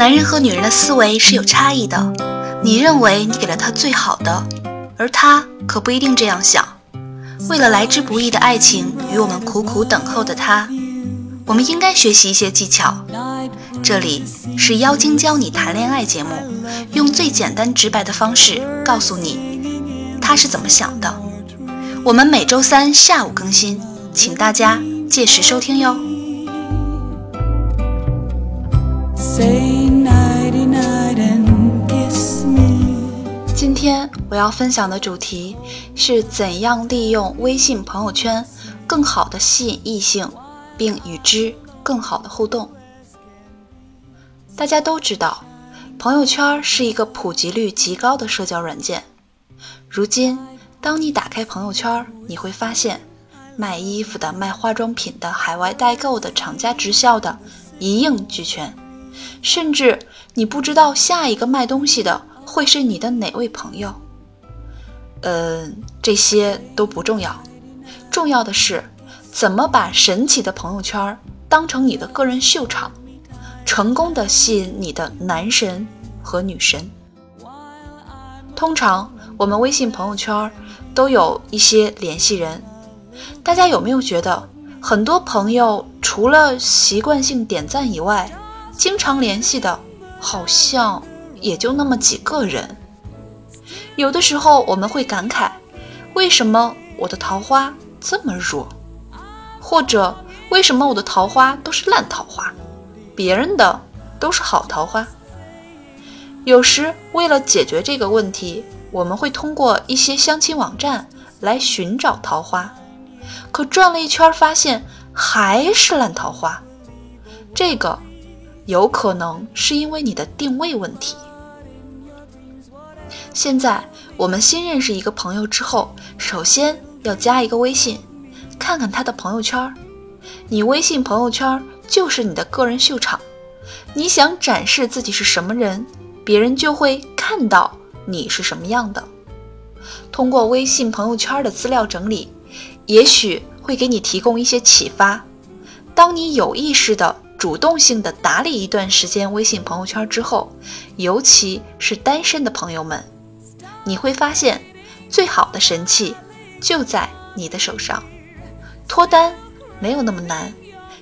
男人和女人的思维是有差异的，你认为你给了他最好的，而他可不一定这样想。为了来之不易的爱情与我们苦苦等候的他，我们应该学习一些技巧。这里是妖精教你谈恋爱节目，用最简单直白的方式告诉你他是怎么想的。我们每周三下午更新，请大家届时收听哟。今天我要分享的主题是怎样利用微信朋友圈更好的吸引异性，并与之更好的互动。大家都知道，朋友圈是一个普及率极高的社交软件。如今，当你打开朋友圈，你会发现，卖衣服的、卖化妆品的、海外代购的、厂家直销的，一应俱全。甚至你不知道下一个卖东西的会是你的哪位朋友。嗯，这些都不重要，重要的是怎么把神奇的朋友圈当成你的个人秀场，成功的吸引你的男神和女神。通常我们微信朋友圈都有一些联系人，大家有没有觉得很多朋友除了习惯性点赞以外？经常联系的，好像也就那么几个人。有的时候我们会感慨，为什么我的桃花这么弱？或者为什么我的桃花都是烂桃花，别人的都是好桃花？有时为了解决这个问题，我们会通过一些相亲网站来寻找桃花，可转了一圈发现还是烂桃花。这个。有可能是因为你的定位问题。现在我们新认识一个朋友之后，首先要加一个微信，看看他的朋友圈。你微信朋友圈就是你的个人秀场，你想展示自己是什么人，别人就会看到你是什么样的。通过微信朋友圈的资料整理，也许会给你提供一些启发。当你有意识的。主动性的打理一段时间微信朋友圈之后，尤其是单身的朋友们，你会发现最好的神器就在你的手上。脱单没有那么难，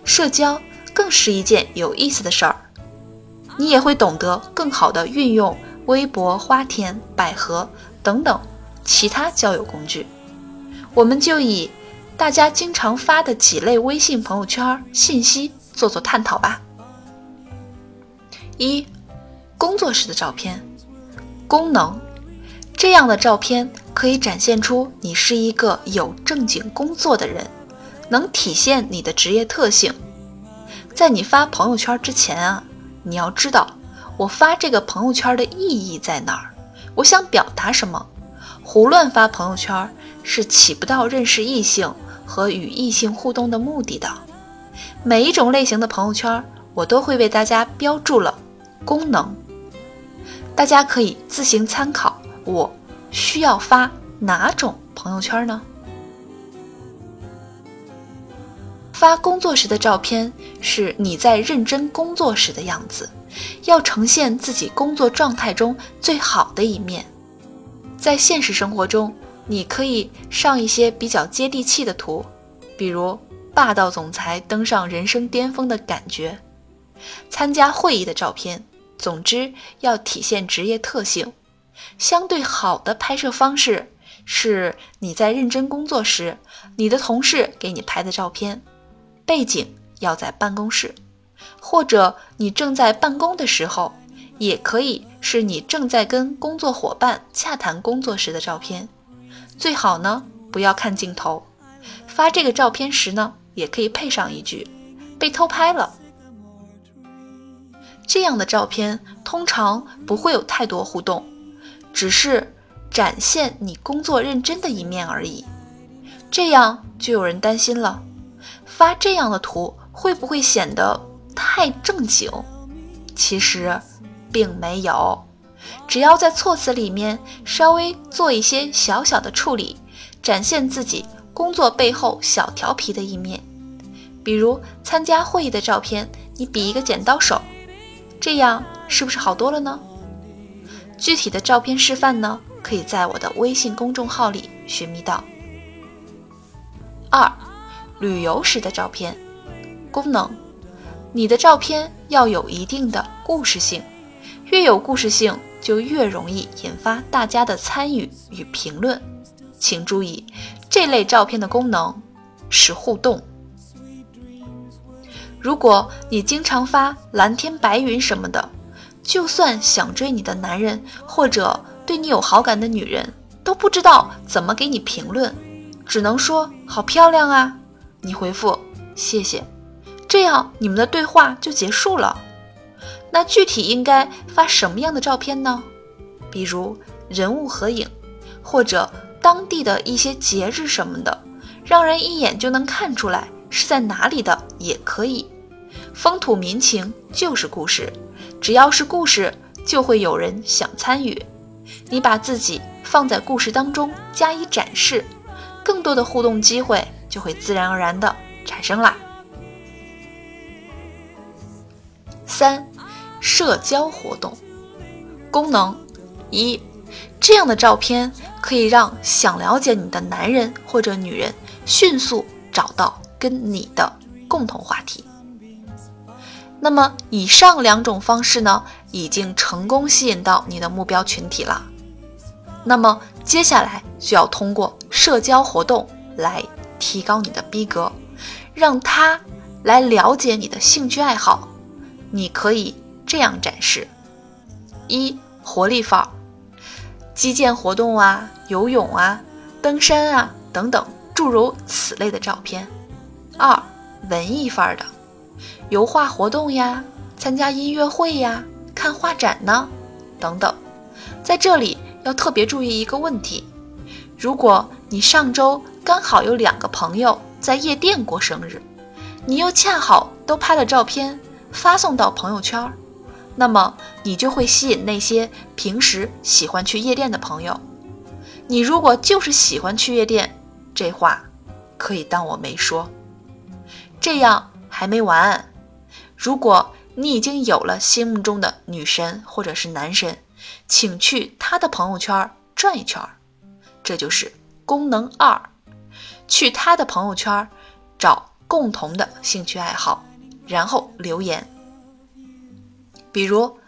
社交更是一件有意思的事儿。你也会懂得更好的运用微博、花田、百合等等其他交友工具。我们就以大家经常发的几类微信朋友圈信息。做做探讨吧。一，工作时的照片，功能，这样的照片可以展现出你是一个有正经工作的人，能体现你的职业特性。在你发朋友圈之前啊，你要知道我发这个朋友圈的意义在哪儿，我想表达什么。胡乱发朋友圈是起不到认识异性和与异性互动的目的的。每一种类型的朋友圈，我都会为大家标注了功能，大家可以自行参考。我需要发哪种朋友圈呢？发工作时的照片是你在认真工作时的样子，要呈现自己工作状态中最好的一面。在现实生活中，你可以上一些比较接地气的图，比如。霸道总裁登上人生巅峰的感觉，参加会议的照片，总之要体现职业特性。相对好的拍摄方式是你在认真工作时，你的同事给你拍的照片，背景要在办公室，或者你正在办公的时候，也可以是你正在跟工作伙伴洽谈工作时的照片。最好呢，不要看镜头。发这个照片时呢。也可以配上一句“被偷拍了”。这样的照片通常不会有太多互动，只是展现你工作认真的一面而已。这样就有人担心了：发这样的图会不会显得太正经？其实并没有，只要在措辞里面稍微做一些小小的处理，展现自己工作背后小调皮的一面。比如参加会议的照片，你比一个剪刀手；这样是不是好多了呢？具体的照片示范呢，可以在我的微信公众号里寻觅到。二，旅游时的照片功能，你的照片要有一定的故事性，越有故事性就越容易引发大家的参与与评论。请注意，这类照片的功能是互动。如果你经常发蓝天白云什么的，就算想追你的男人或者对你有好感的女人，都不知道怎么给你评论，只能说好漂亮啊，你回复谢谢，这样你们的对话就结束了。那具体应该发什么样的照片呢？比如人物合影，或者当地的一些节日什么的，让人一眼就能看出来。是在哪里的也可以，风土民情就是故事，只要是故事，就会有人想参与。你把自己放在故事当中加以展示，更多的互动机会就会自然而然的产生啦。三、社交活动功能一，这样的照片可以让想了解你的男人或者女人迅速找到。跟你的共同话题。那么以上两种方式呢，已经成功吸引到你的目标群体了。那么接下来就要通过社交活动来提高你的逼格，让他来了解你的兴趣爱好。你可以这样展示：一、活力范儿，击剑活动啊、游泳啊、登山啊等等诸如此类的照片。二文艺范儿的油画活动呀，参加音乐会呀，看画展呢，等等。在这里要特别注意一个问题：如果你上周刚好有两个朋友在夜店过生日，你又恰好都拍了照片发送到朋友圈，那么你就会吸引那些平时喜欢去夜店的朋友。你如果就是喜欢去夜店，这话可以当我没说。这样还没完，如果你已经有了心目中的女神或者是男神，请去他的朋友圈转一圈，这就是功能二。去他的朋友圈找共同的兴趣爱好，然后留言。比如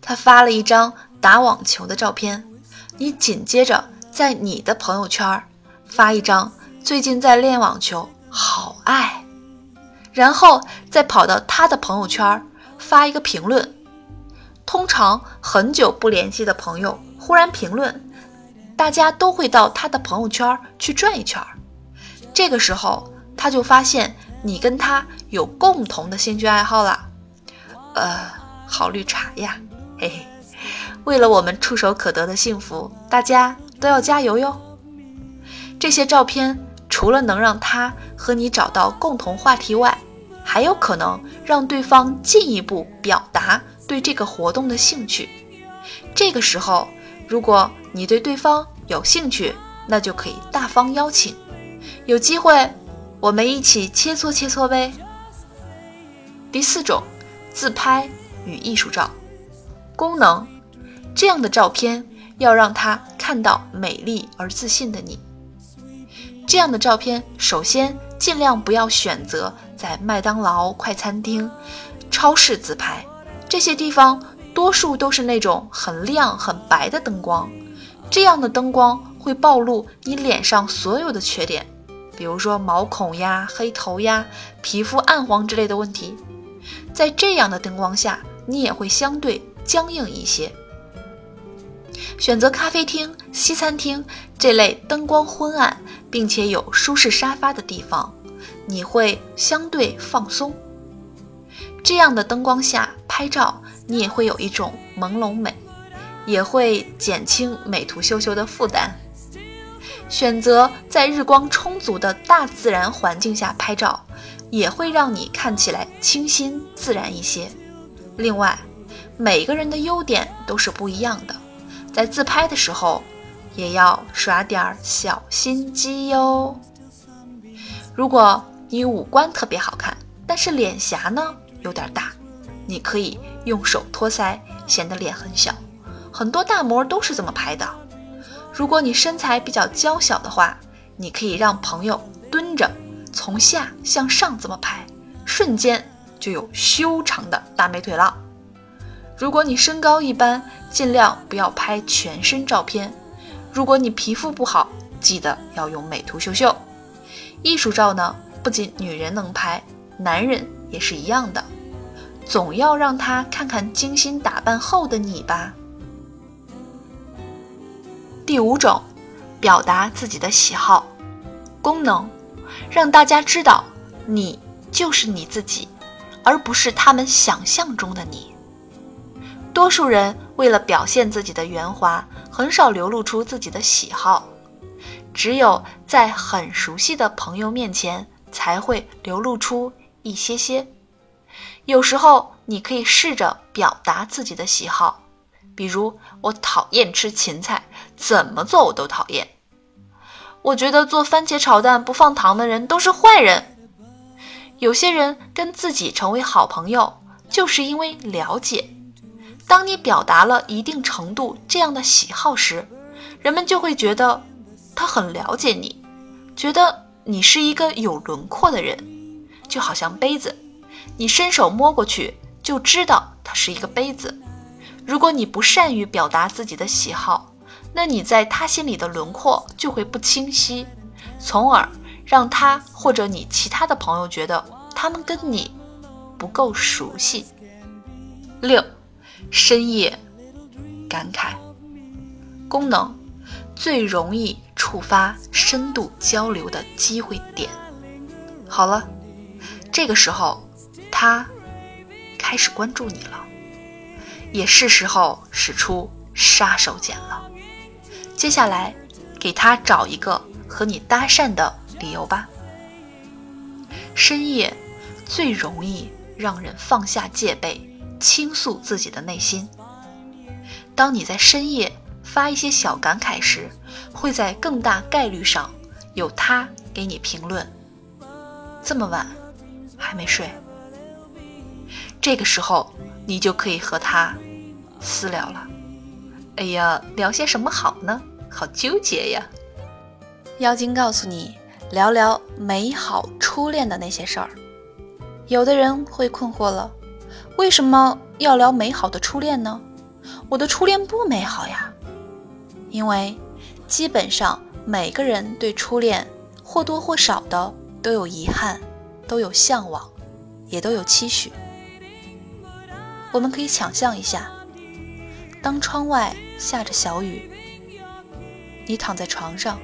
他发了一张打网球的照片，你紧接着在你的朋友圈发一张最近在练网球，好爱。然后再跑到他的朋友圈发一个评论。通常很久不联系的朋友忽然评论，大家都会到他的朋友圈去转一圈。这个时候他就发现你跟他有共同的兴趣爱好了。呃，好绿茶呀，嘿嘿。为了我们触手可得的幸福，大家都要加油哟。这些照片。除了能让他和你找到共同话题外，还有可能让对方进一步表达对这个活动的兴趣。这个时候，如果你对对方有兴趣，那就可以大方邀请，有机会我们一起切磋切磋呗。第四种，自拍与艺术照功能，这样的照片要让他看到美丽而自信的你。这样的照片，首先尽量不要选择在麦当劳、快餐厅、超市自拍，这些地方多数都是那种很亮、很白的灯光，这样的灯光会暴露你脸上所有的缺点，比如说毛孔呀、黑头呀、皮肤暗黄之类的问题，在这样的灯光下，你也会相对僵硬一些。选择咖啡厅、西餐厅这类灯光昏暗并且有舒适沙发的地方，你会相对放松。这样的灯光下拍照，你也会有一种朦胧美，也会减轻美图秀秀的负担。选择在日光充足的大自然环境下拍照，也会让你看起来清新自然一些。另外，每个人的优点都是不一样的。在自拍的时候，也要耍点小心机哟。如果你五官特别好看，但是脸颊呢有点大，你可以用手托腮，显得脸很小。很多大模都是这么拍的。如果你身材比较娇小的话，你可以让朋友蹲着，从下向上这么拍，瞬间就有修长的大美腿了。如果你身高一般，尽量不要拍全身照片。如果你皮肤不好，记得要用美图秀秀。艺术照呢，不仅女人能拍，男人也是一样的。总要让他看看精心打扮后的你吧。第五种，表达自己的喜好，功能，让大家知道你就是你自己，而不是他们想象中的你。多数人为了表现自己的圆滑，很少流露出自己的喜好，只有在很熟悉的朋友面前才会流露出一些些。有时候你可以试着表达自己的喜好，比如我讨厌吃芹菜，怎么做我都讨厌。我觉得做番茄炒蛋不放糖的人都是坏人。有些人跟自己成为好朋友，就是因为了解。当你表达了一定程度这样的喜好时，人们就会觉得他很了解你，觉得你是一个有轮廓的人，就好像杯子，你伸手摸过去就知道它是一个杯子。如果你不善于表达自己的喜好，那你在他心里的轮廓就会不清晰，从而让他或者你其他的朋友觉得他们跟你不够熟悉。六。深夜感慨功能最容易触发深度交流的机会点。好了，这个时候他开始关注你了，也是时候使出杀手锏了。接下来给他找一个和你搭讪的理由吧。深夜最容易让人放下戒备。倾诉自己的内心。当你在深夜发一些小感慨时，会在更大概率上有他给你评论。这么晚还没睡，这个时候你就可以和他私聊了。哎呀，聊些什么好呢？好纠结呀！妖精告诉你，聊聊美好初恋的那些事儿。有的人会困惑了。为什么要聊美好的初恋呢？我的初恋不美好呀。因为基本上每个人对初恋或多或少的都有遗憾，都有向往，也都有期许。我们可以想象一下，当窗外下着小雨，你躺在床上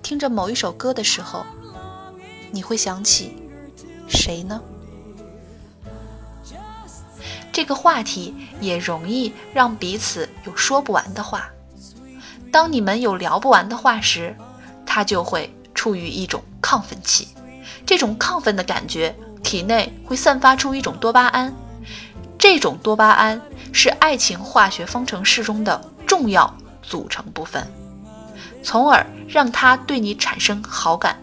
听着某一首歌的时候，你会想起谁呢？这个话题也容易让彼此有说不完的话。当你们有聊不完的话时，他就会处于一种亢奋期。这种亢奋的感觉，体内会散发出一种多巴胺。这种多巴胺是爱情化学方程式中的重要组成部分，从而让他对你产生好感。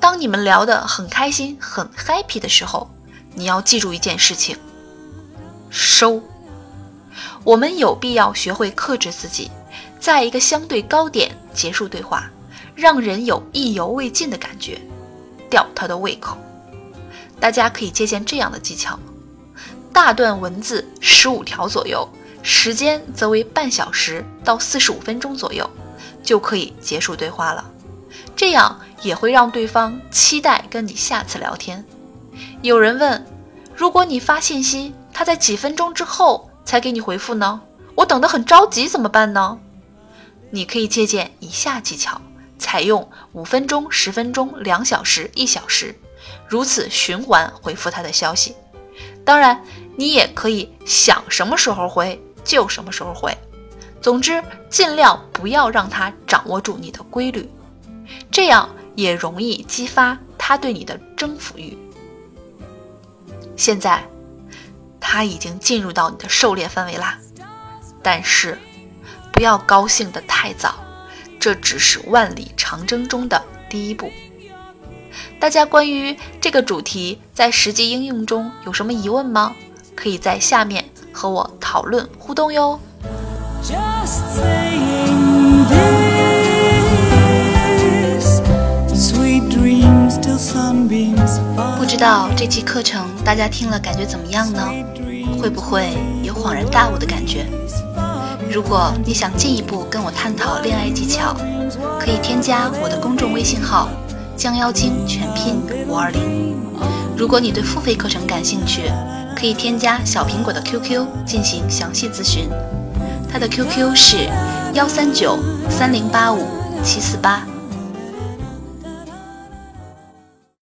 当你们聊得很开心、很 happy 的时候。你要记住一件事情：收。我们有必要学会克制自己，在一个相对高点结束对话，让人有意犹未尽的感觉，吊他的胃口。大家可以借鉴这样的技巧：大段文字十五条左右，时间则为半小时到四十五分钟左右，就可以结束对话了。这样也会让对方期待跟你下次聊天。有人问：“如果你发信息，他在几分钟之后才给你回复呢？我等得很着急，怎么办呢？”你可以借鉴以下技巧，采用五分钟、十分钟、两小时、一小时，如此循环回复他的消息。当然，你也可以想什么时候回就什么时候回。总之，尽量不要让他掌握住你的规律，这样也容易激发他对你的征服欲。现在，他已经进入到你的狩猎范围啦。但是，不要高兴得太早，这只是万里长征中的第一步。大家关于这个主题在实际应用中有什么疑问吗？可以在下面和我讨论互动哟。不知道这期课程大家听了感觉怎么样呢？会不会有恍然大悟的感觉？如果你想进一步跟我探讨恋爱技巧，可以添加我的公众微信号“将妖精”全拼五二零。如果你对付费课程感兴趣，可以添加小苹果的 QQ 进行详细咨询，他的 QQ 是幺三九三零八五七四八。